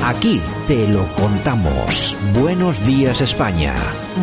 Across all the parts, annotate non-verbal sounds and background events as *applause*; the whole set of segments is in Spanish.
Aquí te lo contamos. Buenos días España.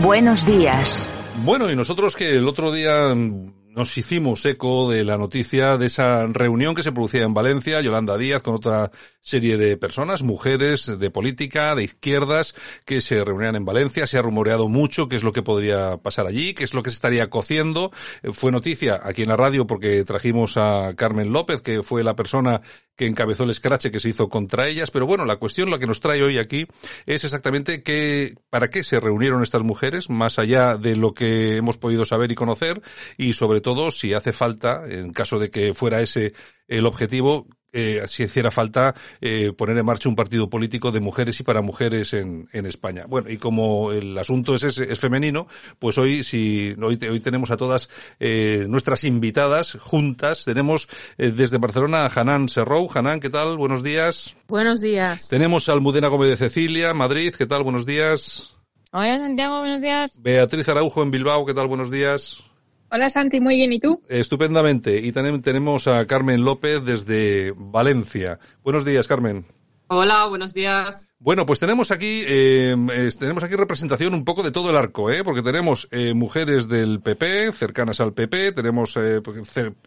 Buenos días. Bueno, y nosotros que el otro día nos hicimos eco de la noticia de esa reunión que se producía en Valencia, Yolanda Díaz con otra serie de personas, mujeres de política, de izquierdas, que se reunían en Valencia. Se ha rumoreado mucho qué es lo que podría pasar allí, qué es lo que se estaría cociendo. Eh, fue noticia aquí en la radio porque trajimos a Carmen López, que fue la persona que encabezó el escrache que se hizo contra ellas. Pero bueno, la cuestión, la que nos trae hoy aquí, es exactamente qué, para qué se reunieron estas mujeres, más allá de lo que hemos podido saber y conocer, y sobre todo si hace falta, en caso de que fuera ese el objetivo, eh, si hiciera falta eh, poner en marcha un partido político de mujeres y para mujeres en, en España. Bueno, y como el asunto es, es, es femenino, pues hoy si hoy, hoy tenemos a todas eh, nuestras invitadas juntas. Tenemos eh, desde Barcelona a Hanan Serrou. Hanan, ¿qué tal? Buenos días. Buenos días. Tenemos a Almudena Gómez de Cecilia, Madrid. ¿Qué tal? Buenos días. Hola Santiago, buenos días. Beatriz Araujo en Bilbao. ¿Qué tal? Buenos días. Hola Santi, muy bien. ¿Y tú? Estupendamente. Y también tenemos a Carmen López desde Valencia. Buenos días, Carmen. Hola, buenos días. Bueno, pues tenemos aquí eh, tenemos aquí representación un poco de todo el arco, ¿eh? porque tenemos eh, mujeres del PP cercanas al PP, tenemos eh,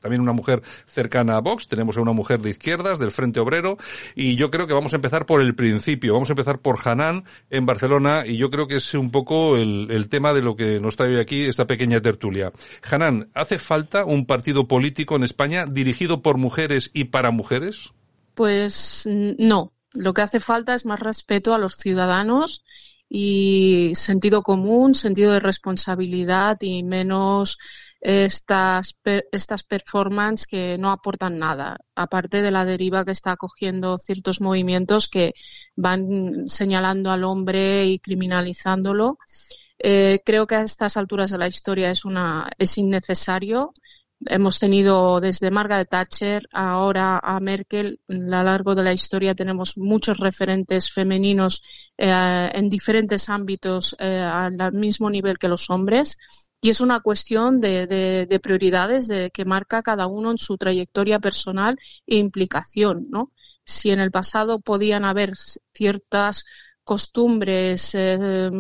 también una mujer cercana a Vox, tenemos a una mujer de izquierdas del Frente Obrero y yo creo que vamos a empezar por el principio, vamos a empezar por Hanan en Barcelona y yo creo que es un poco el, el tema de lo que nos trae aquí esta pequeña tertulia. Hanan, ¿hace falta un partido político en España dirigido por mujeres y para mujeres? Pues no, lo que hace falta es más respeto a los ciudadanos y sentido común, sentido de responsabilidad y menos estas, estas performances que no aportan nada, aparte de la deriva que está cogiendo ciertos movimientos que van señalando al hombre y criminalizándolo. Eh, creo que a estas alturas de la historia es una es innecesario Hemos tenido desde Margaret Thatcher ahora a Merkel. A lo largo de la historia tenemos muchos referentes femeninos eh, en diferentes ámbitos eh, al mismo nivel que los hombres. Y es una cuestión de, de, de, prioridades de que marca cada uno en su trayectoria personal e implicación, ¿no? Si en el pasado podían haber ciertas costumbres, eh,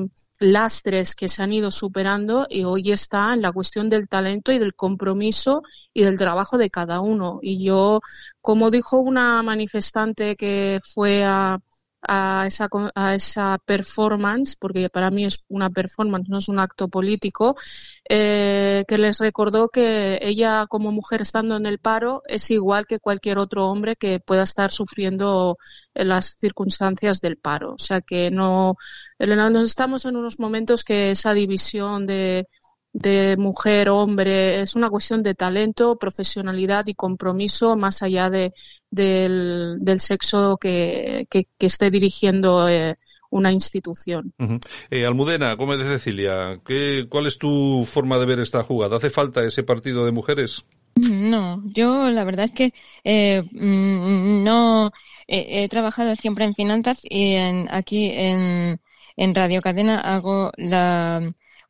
lastres que se han ido superando y hoy está en la cuestión del talento y del compromiso y del trabajo de cada uno. Y yo, como dijo una manifestante que fue a, a esa, a esa performance, porque para mí es una performance, no es un acto político, eh, que les recordó que ella como mujer estando en el paro es igual que cualquier otro hombre que pueda estar sufriendo las circunstancias del paro. O sea que no, nos estamos en unos momentos que esa división de, de mujer, hombre, es una cuestión de talento, profesionalidad y compromiso más allá de, del, del sexo que, que, que esté dirigiendo eh, una institución. Uh -huh. eh, Almudena, Gómez de Cecilia, ¿qué, ¿cuál es tu forma de ver esta jugada? ¿Hace falta ese partido de mujeres? No, yo la verdad es que eh, no he, he trabajado siempre en finanzas y en, aquí en, en Radio Cadena hago la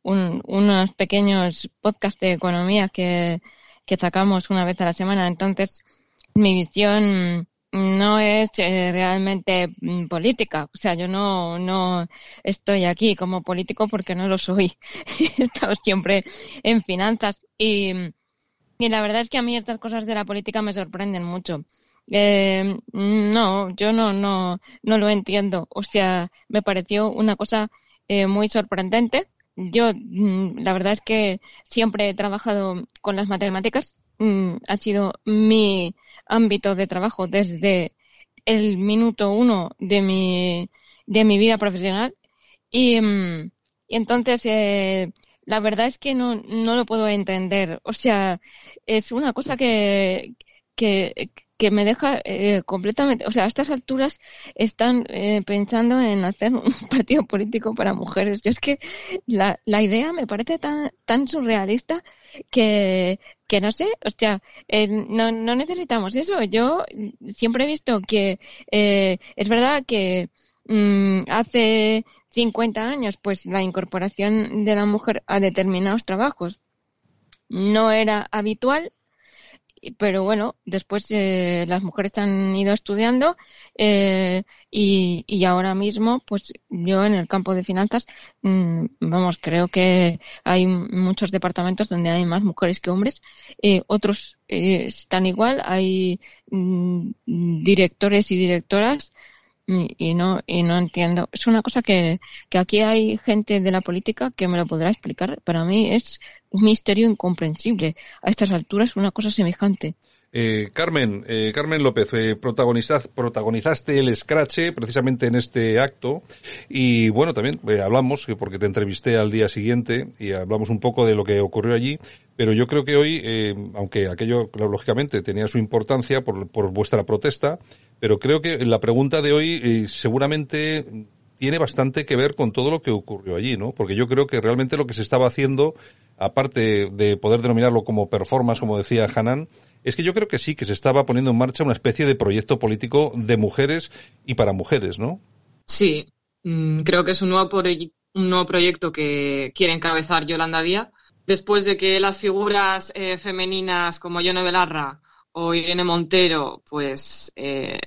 un, unos pequeños podcasts de economía que, sacamos una vez a la semana. Entonces, mi visión no es eh, realmente mm, política. O sea, yo no, no estoy aquí como político porque no lo soy. *laughs* He estado siempre en finanzas y, y la verdad es que a mí estas cosas de la política me sorprenden mucho. Eh, no, yo no, no, no lo entiendo. O sea, me pareció una cosa eh, muy sorprendente yo, mm, la verdad es que siempre he trabajado con las matemáticas. Mm, ha sido mi ámbito de trabajo desde el minuto uno de mi, de mi vida profesional. Y, mm, y entonces, eh, la verdad es que no, no lo puedo entender. O sea, es una cosa que, que, que me deja eh, completamente, o sea, a estas alturas están eh, pensando en hacer un *laughs* partido político para mujeres. Yo es que la, la idea me parece tan, tan surrealista que, que no sé, o sea, eh, no, no necesitamos eso. Yo siempre he visto que eh, es verdad que mm, hace 50 años, pues la incorporación de la mujer a determinados trabajos no era habitual pero bueno, después eh, las mujeres han ido estudiando eh, y, y, ahora mismo, pues yo en el campo de finanzas, mmm, vamos, creo que hay muchos departamentos donde hay más mujeres que hombres, eh, otros eh, están igual, hay mmm, directores y directoras y no y no entiendo. Es una cosa que, que aquí hay gente de la política que me lo podrá explicar. Para mí es un misterio incomprensible. A estas alturas una cosa semejante eh, Carmen, eh, Carmen López, eh, protagonizaste, el Scratch precisamente en este acto y bueno, también eh, hablamos, porque te entrevisté al día siguiente y hablamos un poco de lo que ocurrió allí, pero yo creo que hoy, eh, aunque aquello lógicamente tenía su importancia por, por vuestra protesta, pero creo que la pregunta de hoy eh, seguramente tiene bastante que ver con todo lo que ocurrió allí, ¿no? Porque yo creo que realmente lo que se estaba haciendo, aparte de poder denominarlo como performance, como decía Hanan, es que yo creo que sí, que se estaba poniendo en marcha una especie de proyecto político de mujeres y para mujeres, ¿no? Sí, mm, creo que es un nuevo, un nuevo proyecto que quiere encabezar Yolanda Díaz. Después de que las figuras eh, femeninas como Yone Belarra o Irene Montero, pues, eh,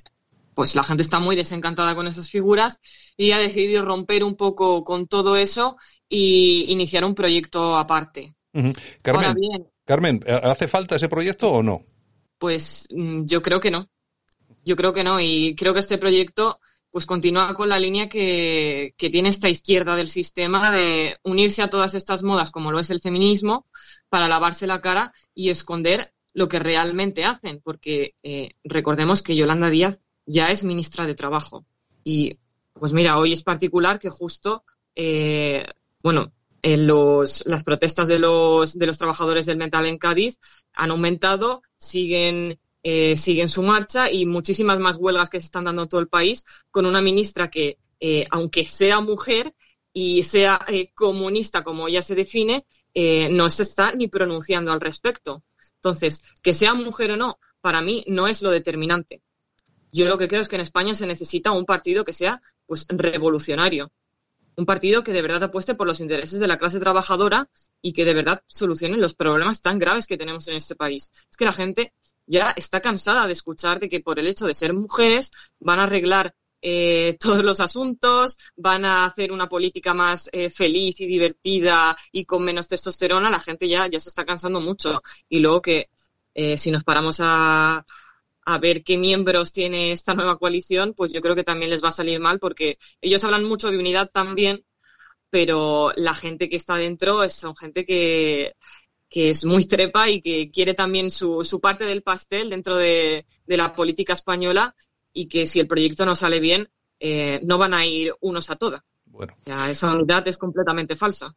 pues la gente está muy desencantada con esas figuras y ha decidido romper un poco con todo eso y iniciar un proyecto aparte. Uh -huh. Carmen, Ahora bien, Carmen, ¿hace falta ese proyecto o no? Pues mm, yo creo que no. Yo creo que no. Y creo que este proyecto pues continúa con la línea que, tiene esta izquierda del sistema de unirse a todas estas modas como lo es el feminismo para lavarse la cara y esconder lo que realmente hacen, porque eh, recordemos que Yolanda Díaz ya es ministra de Trabajo. Y pues mira, hoy es particular que justo, eh, bueno, los, las protestas de los, de los trabajadores del metal en Cádiz han aumentado, siguen, eh, siguen su marcha y muchísimas más huelgas que se están dando en todo el país con una ministra que, eh, aunque sea mujer y sea eh, comunista como ella se define, no se está ni pronunciando al respecto. Entonces, que sea mujer o no, para mí no es lo determinante. Yo lo que creo es que en España se necesita un partido que sea pues revolucionario, un partido que de verdad apueste por los intereses de la clase trabajadora y que de verdad solucione los problemas tan graves que tenemos en este país. Es que la gente ya está cansada de escuchar de que por el hecho de ser mujeres van a arreglar eh, *laughs* todos los asuntos, van a hacer una política más eh, feliz y divertida y con menos testosterona, la gente ya, ya se está cansando mucho. Y luego que eh, si nos paramos a, a ver qué miembros tiene esta nueva coalición, pues yo creo que también les va a salir mal porque ellos hablan mucho de unidad también, pero la gente que está dentro son gente que, que es muy trepa y que quiere también su, su parte del pastel dentro de, de, la política española y que si el proyecto no sale bien, eh, no van a ir unos a toda. Bueno. Ya, esa unidad es completamente falsa.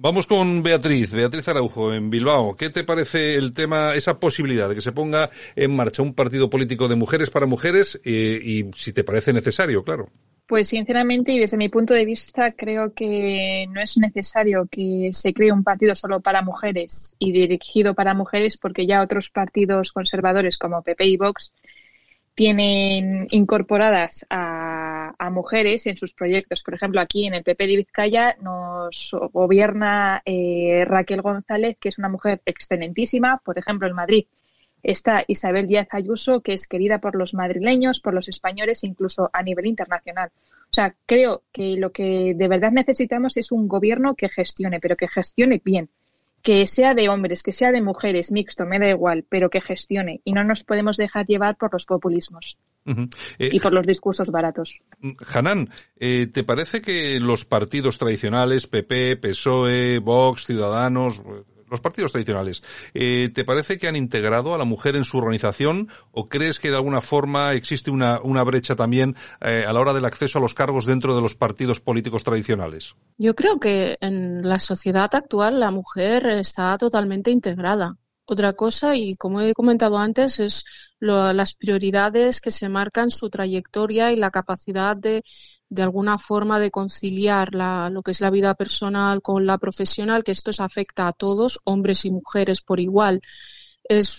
Vamos con Beatriz, Beatriz Araujo, en Bilbao. ¿Qué te parece el tema, esa posibilidad de que se ponga en marcha un partido político de mujeres para mujeres eh, y si te parece necesario, claro? Pues sinceramente y desde mi punto de vista creo que no es necesario que se cree un partido solo para mujeres y dirigido para mujeres porque ya otros partidos conservadores como PP y Vox tienen incorporadas a, mujeres en sus proyectos. Por ejemplo, aquí en el PP de Vizcaya nos gobierna eh, Raquel González, que es una mujer excelentísima. Por ejemplo, en Madrid está Isabel Díaz Ayuso, que es querida por los madrileños, por los españoles, incluso a nivel internacional. O sea, creo que lo que de verdad necesitamos es un gobierno que gestione, pero que gestione bien que sea de hombres, que sea de mujeres, mixto, me da igual, pero que gestione. Y no nos podemos dejar llevar por los populismos uh -huh. eh, y por los discursos baratos. Hanan, eh, ¿te parece que los partidos tradicionales, PP, PSOE, Vox, Ciudadanos, los partidos tradicionales, eh, ¿te parece que han integrado a la mujer en su organización o crees que de alguna forma existe una, una brecha también eh, a la hora del acceso a los cargos dentro de los partidos políticos tradicionales? Yo creo que en la sociedad actual la mujer está totalmente integrada. otra cosa y como he comentado antes es las prioridades que se marcan su trayectoria y la capacidad de de alguna forma de conciliar la, lo que es la vida personal con la profesional, que esto afecta a todos, hombres y mujeres por igual. Es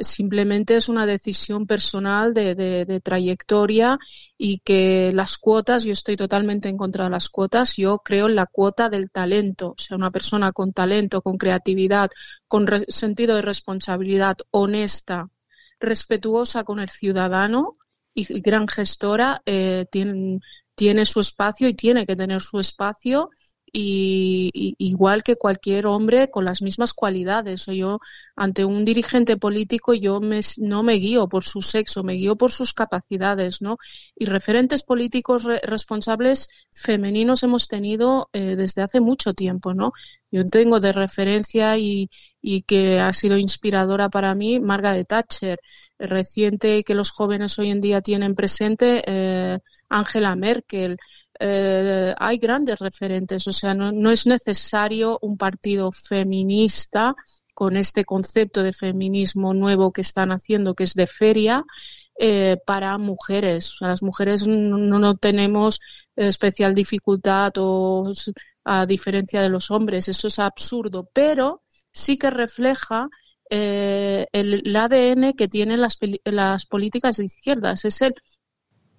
simplemente es una decisión personal de, de, trayectoria y que las cuotas, yo estoy totalmente en contra de las cuotas, yo creo en la cuota del talento, o sea, una persona con talento, con creatividad, con sentido de responsabilidad, honesta, respetuosa con el ciudadano y gran gestora, eh, tiene, tiene su espacio y tiene que tener su espacio y, igual que cualquier hombre con las mismas cualidades. Yo, ante un dirigente político, yo me, no me guío por su sexo, me guío por sus capacidades, ¿no? Y referentes políticos responsables femeninos hemos tenido eh, desde hace mucho tiempo, ¿no? Yo tengo de referencia y, y que ha sido inspiradora para mí Margaret Thatcher, reciente que los jóvenes hoy en día tienen presente eh, Angela Merkel, eh, hay grandes referentes, o sea, no, es necesario un partido feminista con este concepto de feminismo nuevo que están haciendo, que es de feria, eh, para mujeres. O sea, las mujeres no, no tenemos especial dificultad o a diferencia de los hombres. Eso es absurdo, pero sí que refleja eh, el, ADN que tienen las, las políticas de izquierdas. Es el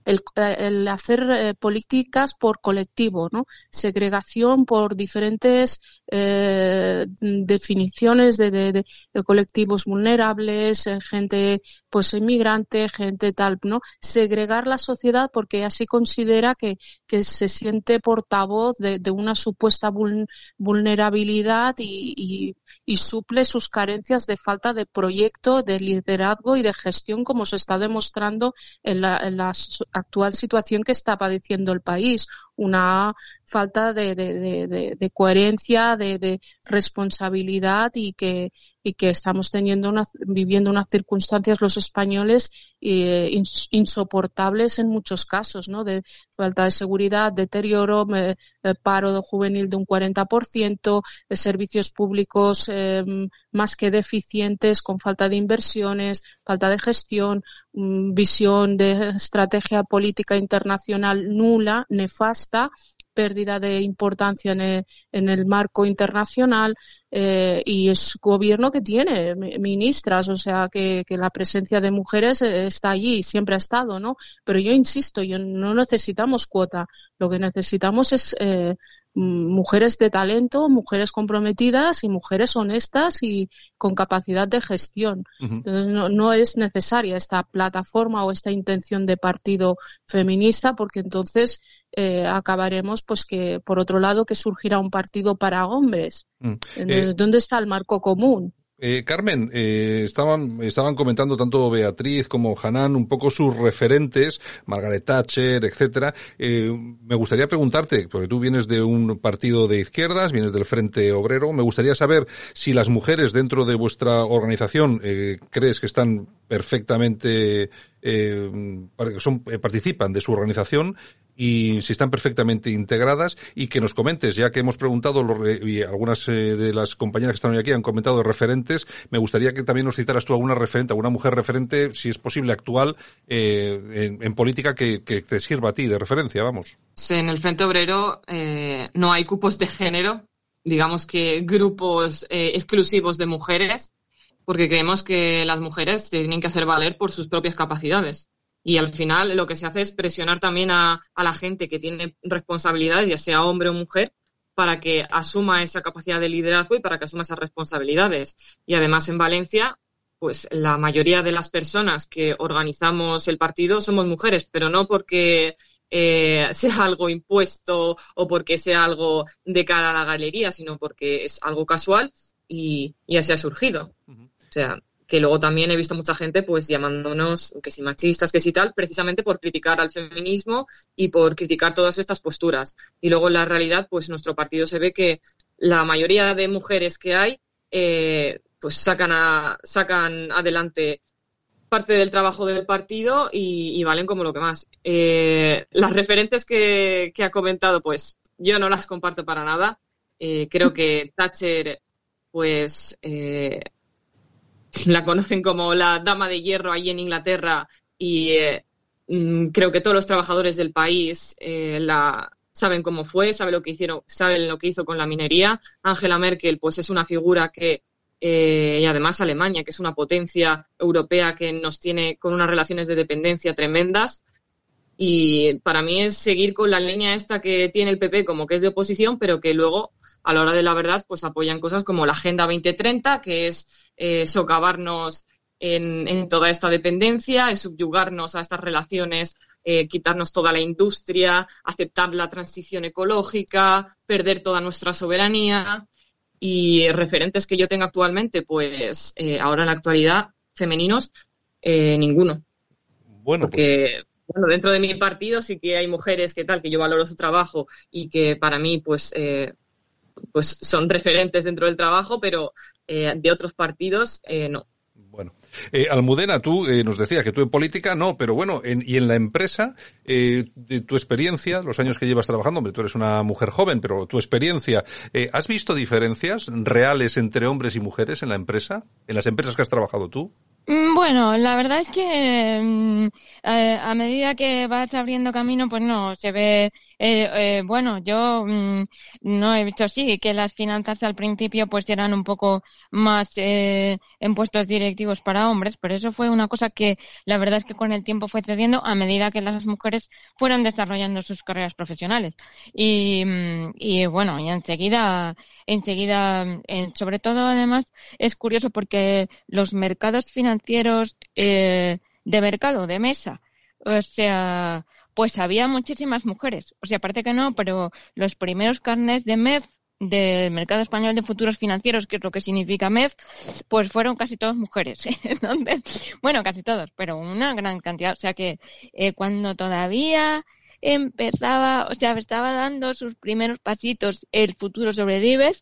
el, el hacer eh, políticas por colectivo, ¿no? Segregación por diferentes eh, definiciones de, de, colectivos vulnerables, eh, gente pues inmigrante, gente tal, ¿no? Segregar la sociedad porque así considera que, que se siente portavoz de, de una supuesta vulnerabilidad y, y, y, suple sus carencias de falta de proyecto, de liderazgo y de gestión como se está demostrando en la, en la actual situación que está padeciendo el país una falta de, de, de, coherencia, de, responsabilidad y que, y que estamos teniendo una, viviendo unas circunstancias los españoles eh, insoportables en muchos casos, ¿no? De falta de seguridad, deterioro, paro juvenil de un 40%, servicios públicos eh, más que deficientes, con falta de inversiones, falta de gestión, mm, visión de estrategia política internacional nula, nefasta pérdida de importancia en el, en el marco internacional eh, y es gobierno que tiene ministras, o sea que, que, la presencia de mujeres eh, está allí, siempre ha estado, ¿no? Pero yo insisto, yo no necesitamos cuota, lo que necesitamos es eh, mujeres de talento, mujeres comprometidas y mujeres honestas y con capacidad de gestión. Entonces no, no, es necesaria esta plataforma o esta intención de partido feminista porque entonces eh, acabaremos pues que por otro lado que surgirá un partido para hombres. Mm. Eh, ¿Dónde está el marco común? Eh, Carmen, eh, estaban, estaban comentando tanto Beatriz como Hanan un poco sus referentes, Margaret Thatcher, etcétera. Eh, me gustaría preguntarte, porque tú vienes de un partido de izquierdas, vienes del Frente Obrero, me gustaría saber si las mujeres dentro de vuestra organización eh, crees que están perfectamente, eh, son, participan de su organización y si están perfectamente integradas y que nos comentes, ya que hemos preguntado y algunas eh, de las compañeras que están hoy aquí han comentado referentes, me gustaría que también nos citaras tú alguna referente, alguna mujer referente, si es posible actual, eh, en, política que, te sirva a ti de referencia, vamos. en el Frente Obrero eh, no hay cupos de género, digamos que grupos exclusivos de mujeres, porque creemos que las mujeres tienen que hacer valer por sus propias capacidades. Y al final lo que se hace es presionar también a, la gente que tiene responsabilidades, ya sea hombre o mujer, para que asuma esa capacidad de liderazgo y para que asuma esas responsabilidades. Y además en Valencia, pues la mayoría de las personas que organizamos el partido somos mujeres, pero no porque eh, *laughs* sea algo impuesto o porque sea algo de cara a la galería, sino porque es algo casual y, así ha surgido. O sea, que luego también he visto mucha gente pues llamándonos que si machistas, que si tal, precisamente por criticar al feminismo y por criticar todas estas posturas. Y luego en la realidad, pues nuestro partido se ve que la mayoría de mujeres que hay, eh, pues sacan, sacan adelante parte del trabajo del partido y, valen como lo que más. Eh, las referentes que, ha comentado, pues yo no las comparto para nada. Eh, creo que Thatcher, pues la conocen como la dama de hierro ahí en Inglaterra y eh, mm, creo que todos los trabajadores del país eh, la saben cómo fue, saben lo que hicieron, saben lo que hizo con la minería. Angela Merkel, pues es una figura que eh, y además Alemania, que es una potencia europea que nos tiene con unas relaciones de dependencia tremendas. Y para mí es seguir con la línea esta que tiene el PP como que es de oposición, pero que luego, a la hora de la verdad, pues apoyan cosas como la Agenda 2030, que es eh, socavarnos en, toda esta dependencia, es subyugarnos a estas relaciones eh, quitarnos toda la industria, aceptar la transición ecológica, perder toda nuestra soberanía. Y referentes que yo tengo actualmente, pues eh, ahora en la actualidad, femeninos, ninguno. Bueno, pues Porque, bueno, dentro de mi partido sí que hay mujeres que tal, que yo valoro su trabajo y que para mí, pues, eh, pues son referentes dentro del trabajo, pero de otros partidos, no. Bueno, eh, Almudena, tú eh, nos decías que tú en política no, pero bueno, en, y en la empresa, eh, de tu experiencia, los años que llevas trabajando, hombre, tú eres una mujer joven, pero tu experiencia, eh, ¿has visto diferencias reales entre hombres y mujeres en la empresa, en las empresas que has trabajado tú? Mm, bueno, la verdad es que mm, a, medida que vas abriendo camino, pues no, se ve, eh, eh, bueno, yo mm, no he visto sí que las finanzas al principio pues eran un poco más eh, en puestos directivos para hombres, pero eso fue una cosa que la verdad es que con el tiempo fue cediendo a medida que las mujeres fueron desarrollando sus carreras profesionales. Y, y bueno, y enseguida, enseguida, sobre todo además es curioso porque los mercados financieros financieros eh, de mercado, de mesa. O sea, pues había muchísimas mujeres. O sea, parece que no, pero los primeros carnes de MEF del mercado español de futuros financieros, que es lo que significa MEF, pues fueron casi todas mujeres. *laughs* bueno, casi todos, pero una gran cantidad. O sea que eh, cuando todavía empezaba, o sea, estaba dando sus primeros pasitos el futuro sobre Rives,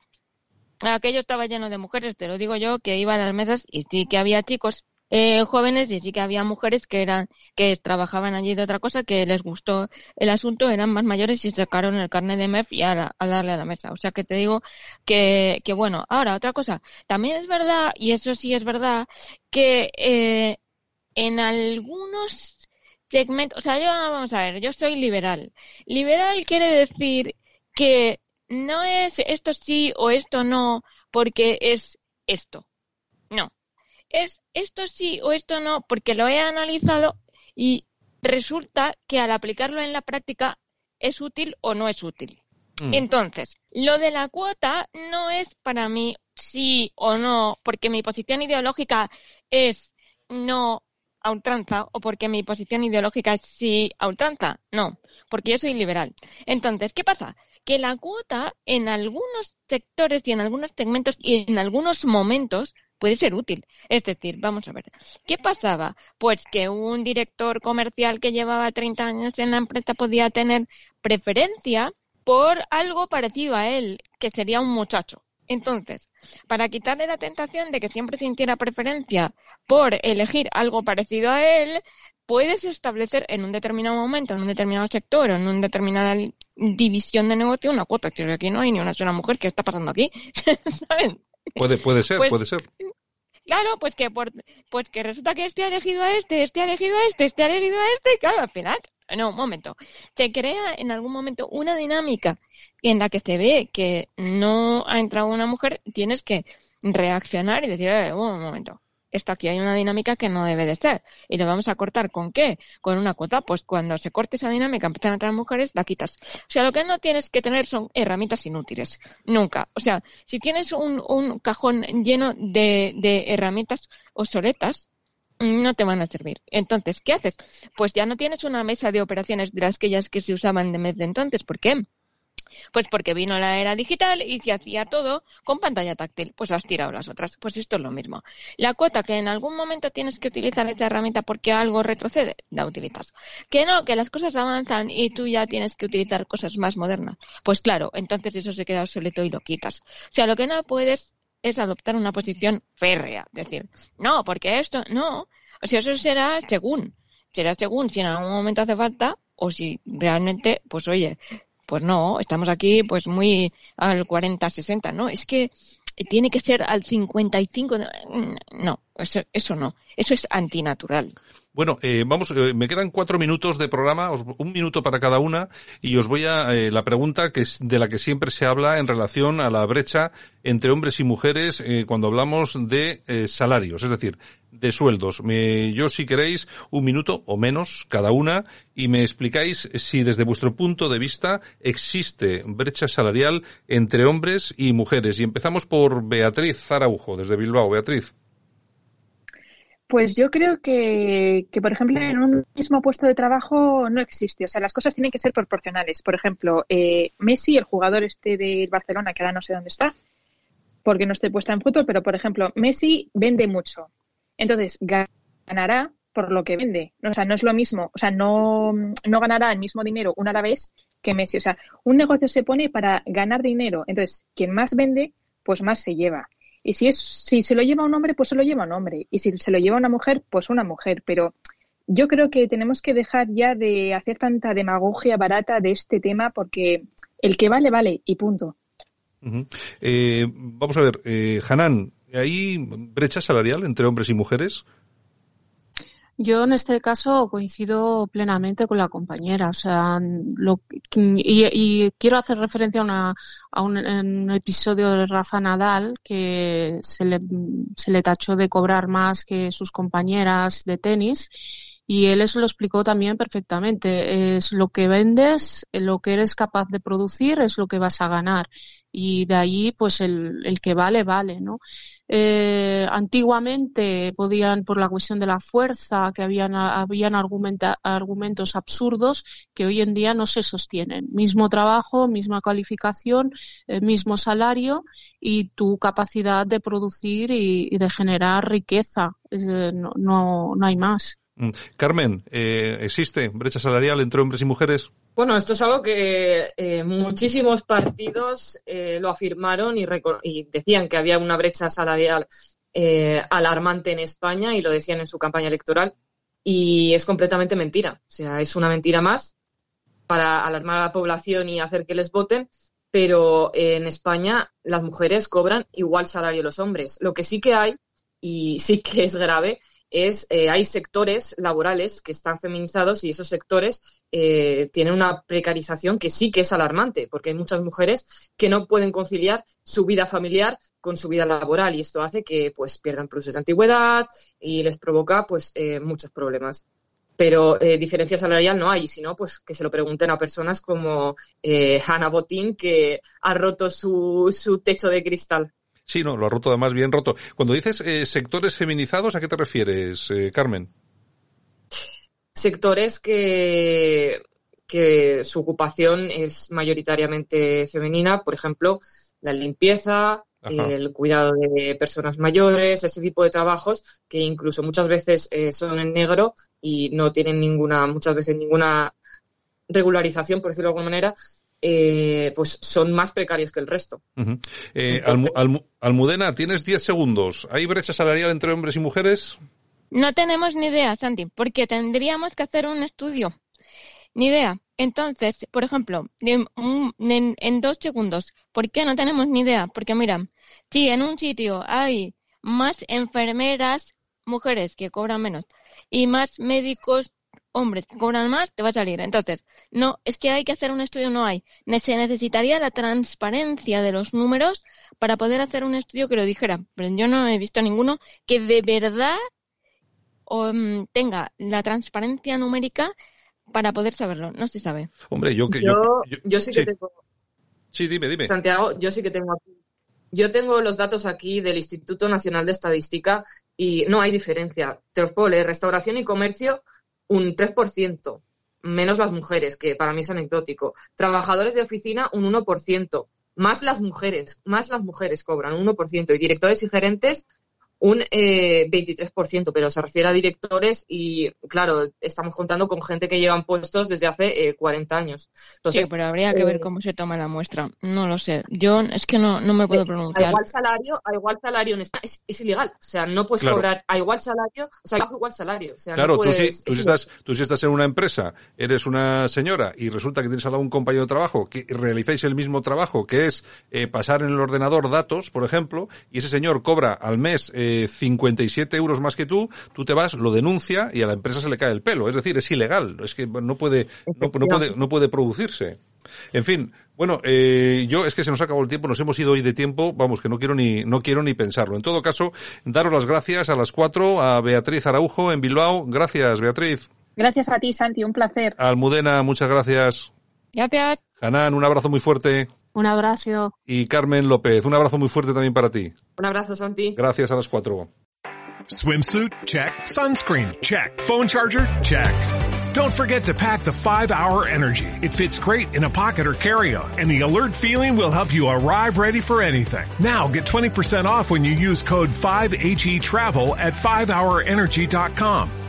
aquello estaba lleno de mujeres, te lo digo yo, que iba a las mesas y sí que había chicos eh, jóvenes y sí que había mujeres que eran que trabajaban allí de otra cosa, que les gustó el asunto, eran más mayores y sacaron el carnet de MEF y a, darle a la mesa. O sea que te digo que, que bueno, ahora otra cosa, también es verdad, y eso sí es verdad, que eh, en algunos segmentos, o sea, yo vamos a ver, yo soy liberal. Liberal quiere decir que no es esto sí o esto no, porque es esto. No. Es esto sí o esto no, porque lo he analizado y resulta que al aplicarlo en la práctica es útil o no es útil. Mm. Entonces, lo de la cuota no es para mí sí o no, porque mi posición ideológica es no a ultranza o porque mi posición ideológica es sí a ultranza. No, porque yo soy liberal. Entonces, ¿qué pasa? Que la cuota en algunos sectores y en algunos segmentos y en algunos momentos puede ser útil. Es decir, vamos a ver, ¿qué pasaba? Pues que un director comercial que llevaba 30 años en la empresa podía tener preferencia por algo parecido a él, que sería un muchacho. Entonces, para quitarle la tentación de que siempre sintiera preferencia por elegir algo parecido a él, puedes establecer en un determinado momento, en un determinado sector o en una determinada división de negocio una cuota. Que aquí no hay ni una sola mujer. ¿Qué está pasando aquí? *laughs* ¿Saben? Puede, puede ser, pues puede ser. Claro, pues que por, pues que resulta que este ha elegido a este, este ha elegido a este, este ha elegido a este, y claro, al final, no, un momento, se crea en algún momento una dinámica en la que se ve que no ha entrado una mujer, tienes que reaccionar y decir, eh, un momento, esto aquí hay una dinámica que no debe de ser. ¿Y lo vamos a cortar con qué? Con una cuota. Pues cuando se corte esa dinámica, empiezan a entrar mujeres, la quitas. O sea, lo que no tienes que tener son herramientas inútiles. Nunca. O sea, si tienes un, un cajón lleno de, herramientas obsoletas, no te van a servir. Entonces, ¿qué haces? Pues ya no tienes una mesa de operaciones de las que que se usaban de mes de entonces. ¿Por qué? Pues porque vino la era digital y se hacía todo con pantalla táctil. Pues has tirado las otras. Pues esto es lo mismo. La cuota que en algún momento tienes que utilizar esa herramienta porque algo retrocede, la utilizas. Que no, que las cosas avanzan y tú ya tienes que utilizar cosas más modernas. Pues claro, entonces eso se queda obsoleto y lo quitas. O sea, lo que no puedes es adoptar una posición férrea. Decir, no, porque esto, no. O sea, eso será según. Será según si en algún momento hace falta o si realmente, pues oye, pues no, estamos aquí pues muy al 40-60, ¿no? Es que tiene que ser al 55. No, eso, eso no. Eso es antinatural. Bueno, eh, vamos, eh, me quedan cuatro minutos de programa, un minuto para cada una, y os voy a eh, la pregunta que es de la que siempre se habla en relación a la brecha entre hombres y mujeres cuando hablamos de salarios, es decir, de sueldos. Me, yo, si queréis, un minuto o menos cada una, y me explicáis si desde vuestro punto de vista existe brecha salarial entre hombres y mujeres. Y empezamos por Beatriz Zaraujo, desde Bilbao. Beatriz. Pues yo creo que, que, por ejemplo, en un mismo puesto de trabajo no existe. O sea, las cosas tienen que ser proporcionales. Por ejemplo, eh, Messi, el jugador este del Barcelona, que ahora no sé dónde está, porque no estoy puesta en fútbol, pero por ejemplo, Messi vende mucho. Entonces, ganará por lo que vende. O sea, no es lo mismo. O sea, no, no ganará el mismo dinero una a la vez que Messi. O sea, un negocio se pone para ganar dinero. Entonces, quien más vende, pues más se lleva. Y si, es, si se lo lleva un hombre, pues se lo lleva un hombre. Y si se lo lleva una mujer, pues una mujer. Pero yo creo que tenemos que dejar ya de hacer tanta demagogia barata de este tema porque el que vale, vale y punto. eh, vamos a ver, eh, Hanan, ¿hay brecha salarial entre hombres y mujeres? Yo en este caso coincido plenamente con la compañera, o sea, lo, y, y quiero hacer referencia a, una, a un, episodio de Rafa Nadal que se le, se le tachó de cobrar más que sus compañeras de tenis y él eso lo explicó también perfectamente. Es lo que vendes, lo que eres capaz de producir es lo que vas a ganar y de ahí pues el, el que vale, vale, ¿no? Eh, antiguamente podían, por la cuestión de la fuerza, que habían, habían argumentos absurdos que hoy en día no se sostienen. Mismo trabajo, misma calificación, eh, mismo salario y tu capacidad de producir y, de generar riqueza. Eh, no, no, no hay más. Mm. Carmen, eh, ¿existe brecha salarial entre hombres y mujeres? Bueno, esto es algo que eh, muchísimos partidos eh, lo afirmaron y, decían que había una brecha salarial alarmante en España y lo decían en su campaña electoral. Y es completamente mentira. O sea, es una mentira más para alarmar a la población y hacer que les voten. Pero en España las mujeres cobran igual salario a los hombres. Lo que sí que hay, y sí que es grave, es eh, hay sectores laborales que están feminizados y esos sectores eh, tienen una precarización que sí que es alarmante, porque hay muchas mujeres que no pueden conciliar su vida familiar con su vida laboral y esto hace que pues pierdan pluses de antigüedad y les provoca pues eh, muchos problemas. Pero diferencia salarial no hay, sino pues que se lo pregunten a personas como Hannah Botín, que ha roto su, su techo de cristal. Sí, no, lo ha roto además bien roto. Cuando dices eh, sectores feminizados, ¿a qué te refieres, eh, Carmen? Sectores que, que su ocupación es mayoritariamente femenina, por ejemplo, la limpieza, el cuidado de personas mayores, ese tipo de trabajos que incluso muchas veces eh, son en negro y no tienen ninguna, muchas veces ninguna regularización, por decirlo de alguna manera, eh, pues son más precarios que el resto. Eh, Almudena, tienes 10 segundos. ¿Hay brecha salarial entre hombres y mujeres? No tenemos ni idea, Santi, porque tendríamos que hacer un estudio. Ni idea. Entonces, por ejemplo, en, en dos segundos, ¿por qué no tenemos ni idea? Porque mira, si en un sitio hay más enfermeras mujeres que cobran menos y más médicos hombres que cobran más, te va a salir. Entonces, no, es que hay que hacer un estudio, no hay. Se necesitaría la transparencia de los números para poder hacer un estudio que lo dijera. Pero yo no he visto ninguno que de verdad mm, tenga la transparencia numérica para poder saberlo. No se sabe. Hombre, yo que yo, yo, sí que tengo. Sí, dime, dime. Santiago, yo sí que tengo aquí. Yo tengo los datos aquí del Instituto Nacional de Estadística y no hay diferencia. Te los puedo leer. Restauración y comercio un 3%, menos las mujeres, que para mí es anecdótico. Trabajadores de oficina, un 1%, más las mujeres, más las mujeres cobran, un 1%, y directores y gerentes, un eh, 23%, pero se refiere a directores y, claro, estamos contando con gente que llevan puestos desde hace eh, 40 años. Entonces, sí, pero habría que ver eh, cómo se toma la muestra. No lo sé. Yo es que no, no me puedo a pronunciar. igual salario, a igual salario en España es, es ilegal. O sea, no puedes Claro. cobrar a igual salario, o sea, bajo igual salario. O sea, Claro, no tú, si, tú, estás, tú si estás en una empresa, eres una señora y resulta que tienes a un compañero de trabajo que realizáis el mismo trabajo, que es eh, pasar en el ordenador datos, por ejemplo, y ese señor cobra al mes eh, 57 euros más que tú, tú te vas, lo denuncia y a la empresa se le cae el pelo. Es decir, es ilegal. Es que no puede, no, no puede, no puede producirse. En fin, bueno, eh, yo es que se nos acabó el tiempo, nos hemos ido hoy de tiempo, vamos, que no quiero ni, no quiero ni pensarlo. En todo caso, daros las gracias a las cuatro, a Beatriz Araujo en Bilbao. Gracias, Beatriz. Gracias a ti, Santi, un placer. Almudena, muchas gracias. Gracias. Hanan, un abrazo muy fuerte. Un abrazo. Y Carmen López, un abrazo muy fuerte también para ti. Un abrazo, Santi. Gracias a las cuatro. Swimsuit? Check. Sunscreen? Check. Phone charger? Check. Don't forget to pack the 5 Hour Energy. It fits great in a pocket or carry-on, and the alert feeling will help you arrive ready for anything. Now get 20% off when you use code 5HE Travel at 5hourenergy.com.